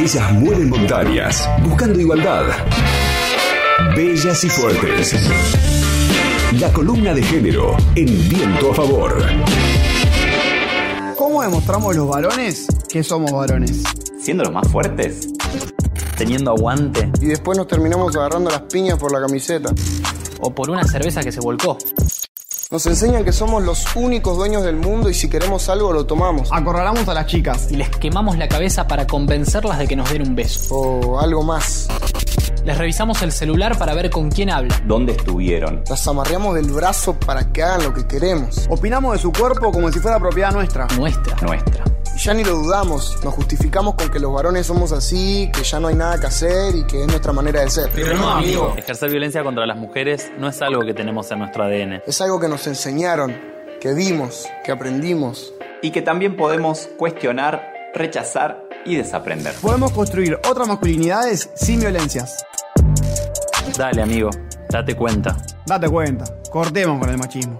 Ellas mueven montañas, buscando igualdad. Bellas y fuertes. La columna de género en viento a favor. ¿Cómo demostramos los varones que somos varones? Siendo los más fuertes. Teniendo aguante. Y después nos terminamos agarrando las piñas por la camiseta. O por una cerveza que se volcó. Nos enseñan que somos los únicos dueños del mundo y si queremos algo lo tomamos. Acorralamos a las chicas. Y les quemamos la cabeza para convencerlas de que nos den un beso. O algo más. Les revisamos el celular para ver con quién habla. ¿Dónde estuvieron? Las amarreamos del brazo para que hagan lo que queremos. Opinamos de su cuerpo como si fuera propiedad nuestra. Nuestra. Nuestra. Ya ni lo dudamos. Nos justificamos con que los varones somos así, que ya no hay nada que hacer y que es nuestra manera de ser. Pero no, amigo. Ejercer violencia contra las mujeres no es algo que tenemos en nuestro ADN. Es algo que nos enseñaron, que vimos, que aprendimos. Y que también podemos cuestionar, rechazar y desaprender. Podemos construir otras masculinidades sin violencias. Dale, amigo, date cuenta. Date cuenta, cortemos con el machismo.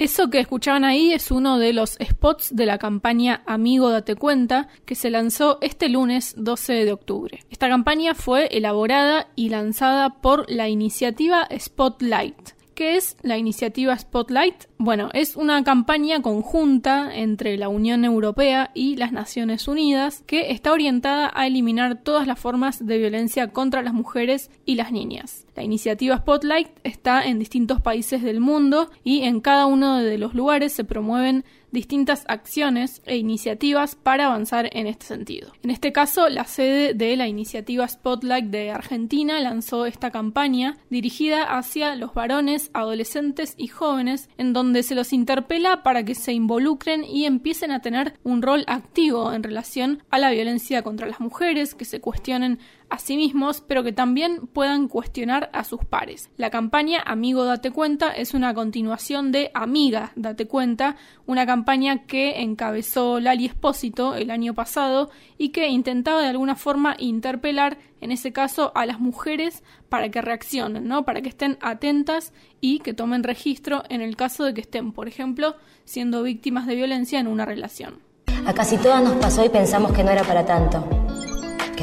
Eso que escuchaban ahí es uno de los spots de la campaña Amigo Date Cuenta que se lanzó este lunes 12 de octubre. Esta campaña fue elaborada y lanzada por la iniciativa Spotlight. ¿Qué es la iniciativa Spotlight? Bueno, es una campaña conjunta entre la Unión Europea y las Naciones Unidas que está orientada a eliminar todas las formas de violencia contra las mujeres y las niñas. La iniciativa Spotlight está en distintos países del mundo y en cada uno de los lugares se promueven distintas acciones e iniciativas para avanzar en este sentido. En este caso, la sede de la iniciativa Spotlight de Argentina lanzó esta campaña dirigida hacia los varones, adolescentes y jóvenes, en donde se los interpela para que se involucren y empiecen a tener un rol activo en relación a la violencia contra las mujeres, que se cuestionen a sí mismos, pero que también puedan cuestionar a sus pares. La campaña Amigo Date Cuenta es una continuación de Amiga Date Cuenta, una campaña que encabezó Lali Espósito el año pasado y que intentaba de alguna forma interpelar, en ese caso, a las mujeres para que reaccionen, ¿no? Para que estén atentas y que tomen registro en el caso de que estén, por ejemplo, siendo víctimas de violencia en una relación. A casi todas nos pasó y pensamos que no era para tanto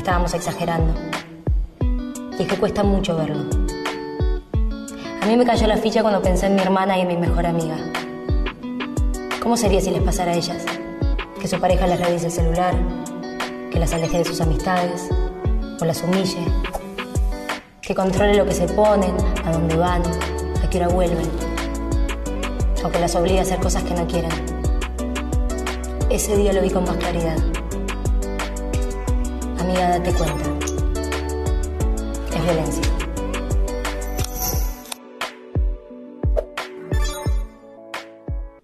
estábamos exagerando. Y es que cuesta mucho verlo. A mí me cayó la ficha cuando pensé en mi hermana y en mi mejor amiga. ¿Cómo sería si les pasara a ellas? Que su pareja les revise el celular, que las aleje de sus amistades, o las humille, que controle lo que se ponen, a dónde van, a qué hora vuelven, o que las obligue a hacer cosas que no quieren. Ese día lo vi con más claridad. Amiga, date cuenta. Es violencia.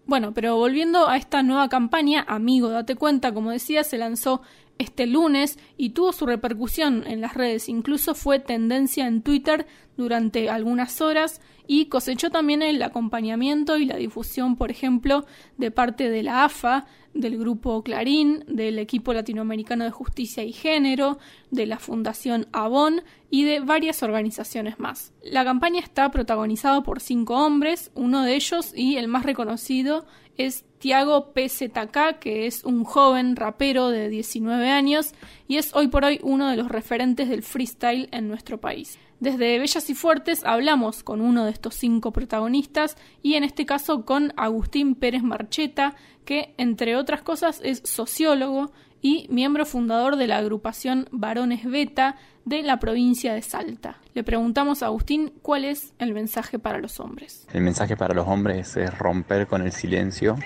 Bueno, pero volviendo a esta nueva campaña, Amigo, date cuenta, como decía, se lanzó este lunes y tuvo su repercusión en las redes. Incluso fue tendencia en Twitter durante algunas horas y cosechó también el acompañamiento y la difusión, por ejemplo, de parte de la AFA, del grupo Clarín, del equipo latinoamericano de justicia y género, de la Fundación Avon y de varias organizaciones más. La campaña está protagonizada por cinco hombres, uno de ellos y el más reconocido es Tiago PZK, que es un joven rapero de 19 años y es hoy por hoy uno de los referentes del freestyle en nuestro país. Desde Bellas y Fuertes hablamos con uno de estos cinco protagonistas y en este caso con Agustín Pérez Marcheta, que entre otras cosas es sociólogo y miembro fundador de la agrupación Varones Beta de la provincia de Salta. Le preguntamos a Agustín cuál es el mensaje para los hombres. El mensaje para los hombres es romper con el silencio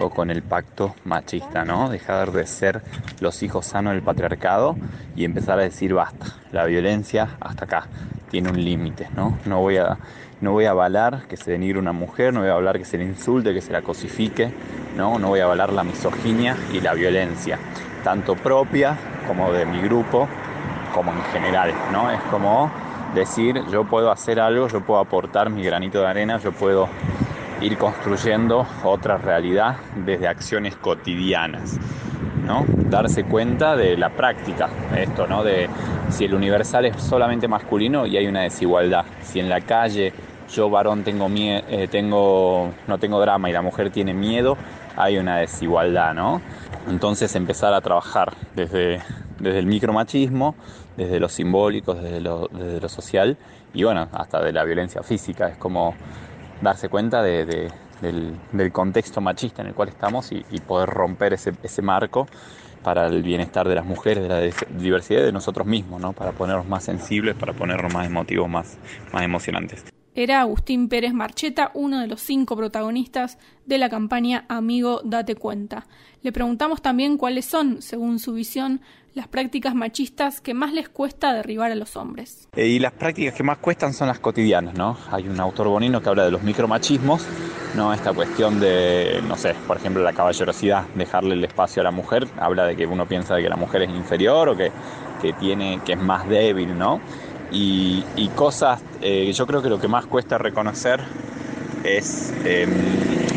o con el pacto machista, ¿no? Dejar de ser los hijos sanos del patriarcado y empezar a decir basta, la violencia hasta acá tiene un límite, ¿no? No voy a no voy a avalar que se denigre una mujer, no voy a avalar que se le insulte, que se la cosifique, ¿no? No voy a avalar la misoginia y la violencia, tanto propia como de mi grupo, como en general, ¿no? Es como decir, yo puedo hacer algo, yo puedo aportar mi granito de arena, yo puedo ir construyendo otra realidad desde acciones cotidianas. ¿No? Darse cuenta de la práctica, esto, ¿no? De si el universal es solamente masculino y hay una desigualdad. Si en la calle yo varón tengo, eh, tengo no tengo drama y la mujer tiene miedo, hay una desigualdad, ¿no? Entonces empezar a trabajar desde, desde el micromachismo, desde lo simbólico, desde lo, desde lo social y bueno, hasta de la violencia física. Es como darse cuenta de, del, del, contexto machista en el cual estamos y, poder romper ese, ese, marco para el bienestar de las mujeres, de la diversidad de nosotros mismos, ¿no? para ponernos más sensibles, para ponernos más emotivos, más, más emocionantes. Era Agustín Pérez Marcheta, uno de los cinco protagonistas de la campaña Amigo Date Cuenta. Le preguntamos también cuáles son, según su visión, las prácticas machistas que más les cuesta derribar a los hombres. Eh, y las prácticas que más cuestan son las cotidianas, ¿no? Hay un autor bonino que habla de los micromachismos, ¿no? Esta cuestión de, no sé, por ejemplo, la caballerosidad, dejarle el espacio a la mujer, habla de que uno piensa de que la mujer es inferior o que, que tiene, que es más débil, ¿no? Y, cosas, eh, yo creo que lo que más cuesta reconocer es eh,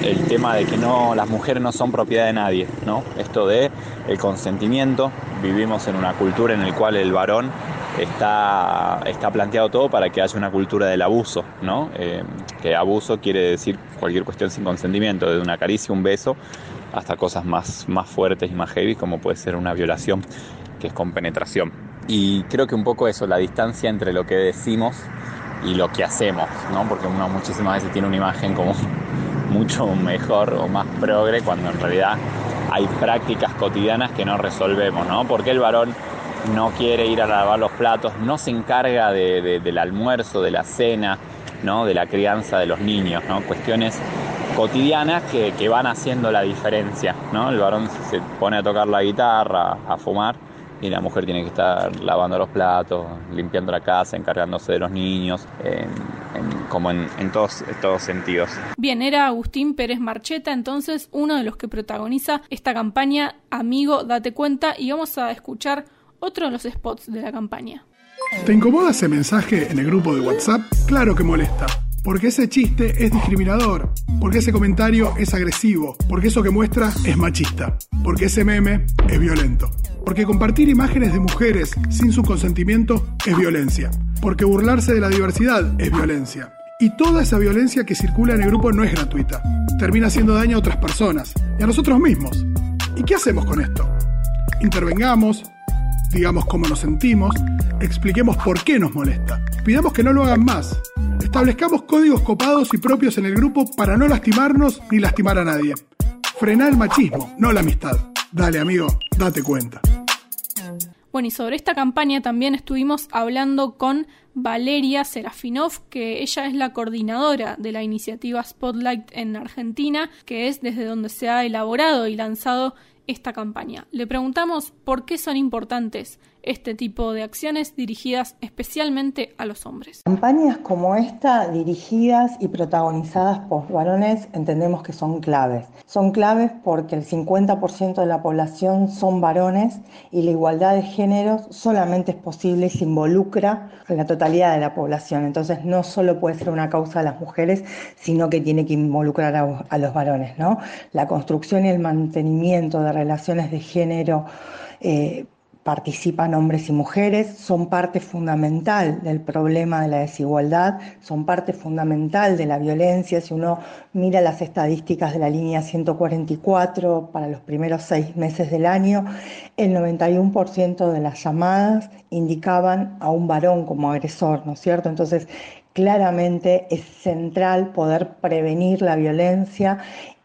el tema de que no las mujeres no son propiedad de nadie, ¿no? Esto de el consentimiento, vivimos en una cultura en la cual el varón está, está planteado todo para que haya una cultura del abuso, ¿no? Eh, que abuso quiere decir cualquier cuestión sin consentimiento, desde una caricia, un beso, hasta cosas más, más fuertes y más heavy, como puede ser una violación, que es con penetración. Y creo que un poco eso, la distancia entre lo que decimos y lo que hacemos, ¿no? Porque uno muchísimas veces tiene una imagen como mucho mejor o más progre cuando en realidad hay prácticas cotidianas que no resolvemos, ¿no? Porque el varón no quiere ir a lavar los platos, no se encarga de, de, del almuerzo, de la cena, ¿no? De la crianza de los niños, ¿no? Cuestiones cotidianas que, que van haciendo la diferencia, ¿no? El varón se pone a tocar la guitarra, a fumar, y la mujer tiene que estar lavando los platos, limpiando la casa, encargándose de los niños, en, en, como en, en todos, en todos sentidos. Bien, era Agustín Pérez Marcheta, entonces uno de los que protagoniza esta campaña Amigo, date cuenta, y vamos a escuchar otro de los spots de la campaña. ¿Te incomoda ese mensaje en el grupo de WhatsApp? Claro que molesta. Porque ese chiste es discriminador, porque ese comentario es agresivo, porque eso que muestra es machista, porque ese meme es violento, porque compartir imágenes de mujeres sin su consentimiento es violencia, porque burlarse de la diversidad es violencia. Y toda esa violencia que circula en el grupo no es gratuita, termina haciendo daño a otras personas y a nosotros mismos. ¿Y qué hacemos con esto? Intervengamos, digamos cómo nos sentimos, expliquemos por qué nos molesta, pidamos que no lo hagan más, establezcamos códigos copados y propios en el grupo para no lastimarnos ni lastimar a nadie. Frená el machismo, no la amistad. Dale amigo, date cuenta. Bueno, y sobre esta campaña también estuvimos hablando con Valeria Serafinov, que ella es la coordinadora de la iniciativa Spotlight en Argentina, que es desde donde se ha elaborado y lanzado esta campaña. Le preguntamos por qué son importantes este tipo de acciones dirigidas especialmente a los hombres. Campañas como esta, dirigidas y protagonizadas por varones, entendemos que son claves. Son claves porque el 50% de la población son varones y la igualdad de géneros solamente es posible si involucra a la totalidad de la población. Entonces no solo puede ser una causa de las mujeres, sino que tiene que involucrar a, los varones. ¿no? La construcción y el mantenimiento de relaciones de género eh, participan hombres y mujeres, son parte fundamental del problema de la desigualdad, son parte fundamental de la violencia. Si uno mira las estadísticas de la línea 144 para los primeros seis meses del año, el 91% de las llamadas indicaban a un varón como agresor, ¿no es cierto? Entonces, claramente es central poder prevenir la violencia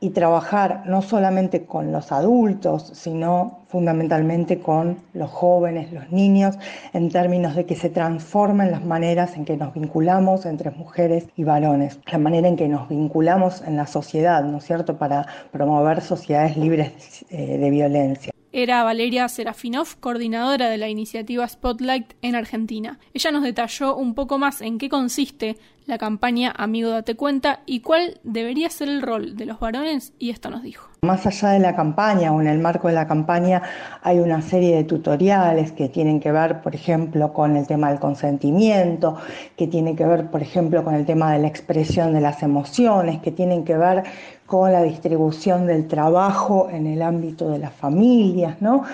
y trabajar no solamente con los adultos, sino fundamentalmente con los jóvenes, los niños, en términos de que se transformen las maneras en que nos vinculamos entre mujeres y varones, la manera en que nos vinculamos en la sociedad, ¿no es cierto?, para promover sociedades libres eh, de violencia era Valeria Serafinov, coordinadora de la iniciativa Spotlight en Argentina. Ella nos detalló un poco más en qué consiste la campaña Amigo Date Cuenta y cuál debería ser el rol de los varones y esto nos dijo. Más allá de la campaña o en el marco de la campaña hay una serie de tutoriales que tienen que ver, por ejemplo, con el tema del consentimiento, que tienen que ver, por ejemplo, con el tema de la expresión de las emociones, que tienen que ver con la distribución del trabajo en el ámbito de las familias, ¿no?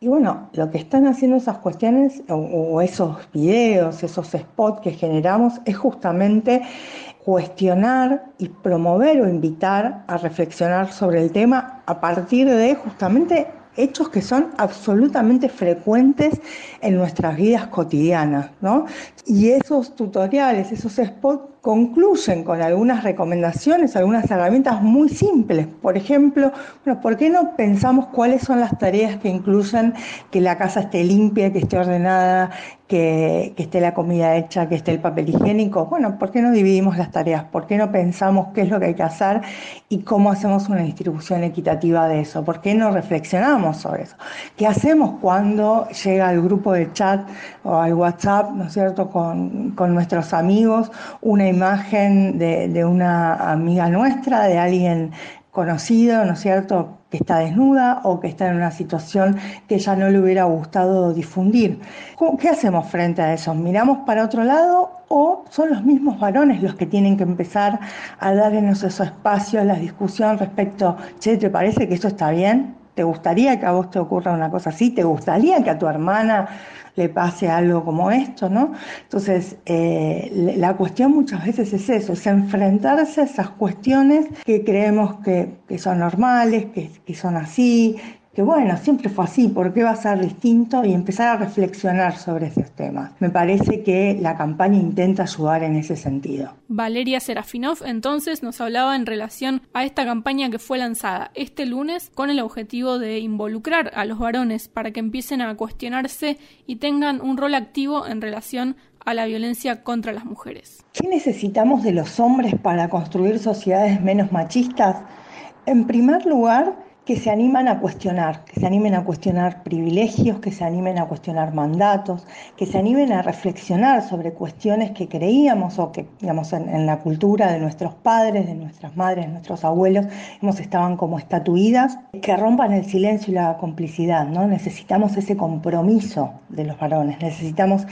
Y bueno, lo que están haciendo esas cuestiones o, esos videos, esos spots que generamos es justamente cuestionar y promover o invitar a reflexionar sobre el tema a partir de justamente hechos que son absolutamente frecuentes en nuestras vidas cotidianas, ¿no? Y esos tutoriales, esos spots concluyen con algunas recomendaciones, algunas herramientas muy simples. Por ejemplo, bueno, ¿por qué no pensamos cuáles son las tareas que incluyen que la casa esté limpia, que esté ordenada, que, que, esté la comida hecha, que esté el papel higiénico? Bueno, ¿por qué no dividimos las tareas? ¿Por qué no pensamos qué es lo que hay que hacer y cómo hacemos una distribución equitativa de eso? ¿Por qué no reflexionamos sobre eso? ¿Qué hacemos cuando llega al grupo de chat o al WhatsApp, ¿no es cierto?, con, con nuestros amigos, una imagen de, una amiga nuestra, de alguien conocido, ¿no es cierto?, que está desnuda o que está en una situación que ya no le hubiera gustado difundir. ¿Qué hacemos frente a eso? ¿Miramos para otro lado o son los mismos varones los que tienen que empezar a dar en esos espacios la discusión respecto, che, ¿te parece que eso está bien? ¿Te gustaría que a vos te ocurra una cosa así? ¿Te gustaría que a tu hermana le pase algo como esto, ¿no? Entonces, eh, la cuestión muchas veces es eso, es enfrentarse a esas cuestiones que creemos que, que son normales, que, que son así, que bueno, siempre fue así, ¿por qué va a ser distinto? Y empezar a reflexionar sobre esos temas. Me parece que la campaña intenta ayudar en ese sentido. Valeria Serafinov entonces nos hablaba en relación a esta campaña que fue lanzada este lunes con el objetivo de involucrar a los varones para que empiecen a cuestionarse y tengan un rol activo en relación a la violencia contra las mujeres. ¿Qué necesitamos de los hombres para construir sociedades menos machistas? En primer lugar, que se animan a cuestionar, que se animen a cuestionar privilegios, que se animen a cuestionar mandatos, que se animen a reflexionar sobre cuestiones que creíamos o que, digamos, en, en la cultura de nuestros padres, de nuestras madres, de nuestros abuelos, hemos estaban como estatuidas, que rompan el silencio y la complicidad, ¿no? Necesitamos ese compromiso de los varones, necesitamos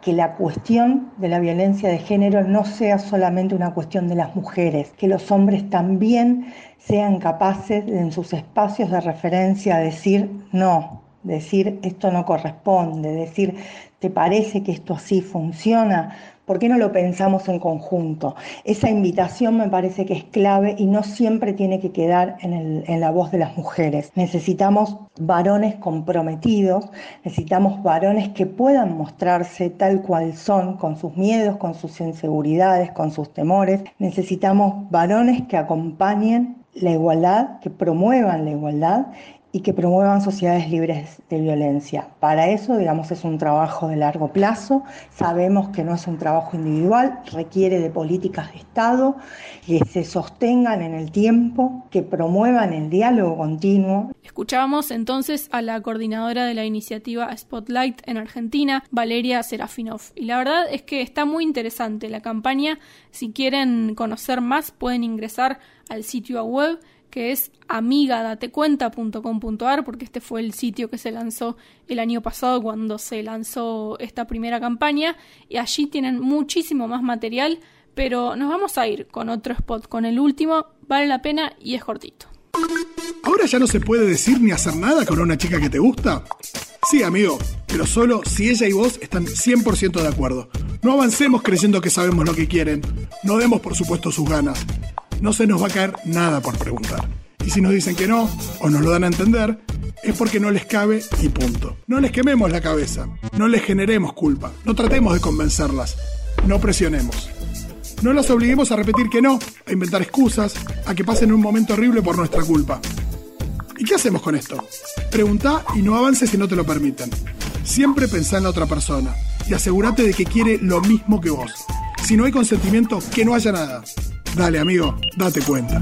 que la cuestión de la violencia de género no sea solamente una cuestión de las mujeres, que los hombres también sean capaces en sus espacios de referencia decir no, decir esto no corresponde, decir ¿te parece que esto así funciona? ¿Por qué no lo pensamos en conjunto? Esa invitación me parece que es clave y no siempre tiene que quedar en, la voz de las mujeres. Necesitamos varones comprometidos, necesitamos varones que puedan mostrarse tal cual son, con sus miedos, con sus inseguridades, con sus temores. Necesitamos varones que acompañen la igualdad, que promuevan la igualdad y que promuevan sociedades libres de violencia. Para eso, digamos, es un trabajo de largo plazo. Sabemos que no es un trabajo individual, requiere de políticas de Estado que se sostengan en el tiempo, que promuevan el diálogo continuo. Escuchábamos entonces a la coordinadora de la iniciativa Spotlight en Argentina, Valeria Serafinov. Y la verdad es que está muy interesante la campaña. Si quieren conocer más, pueden ingresar al sitio web que es amigadatecuenta.com.ar, porque este fue el sitio que se lanzó el año pasado cuando se lanzó esta primera campaña, y allí tienen muchísimo más material, pero nos vamos a ir con otro spot, con el último, vale la pena y es cortito. ¿Ahora ya no se puede decir ni hacer nada con una chica que te gusta? Sí, amigo, pero solo si ella y vos están 100% de acuerdo. No avancemos creyendo que sabemos lo que quieren. No demos por supuesto sus ganas no se nos va a caer nada por preguntar. Y si nos dicen que no, o nos lo dan a entender, es porque no les cabe y punto. No les quememos la cabeza, no les generemos culpa, no tratemos de convencerlas, no presionemos. No las obliguemos a repetir que no, a inventar excusas, a que pasen un momento horrible por nuestra culpa. ¿Y qué hacemos con esto? Pregunta y no avances si no te lo permiten. Siempre pensá en la otra persona y asegúrate de que quiere lo mismo que vos. Si no hay consentimiento, que no haya nada. Dale, amigo, date cuenta.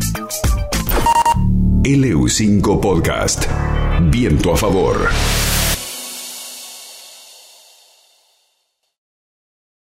LU5 Podcast. Viento a favor.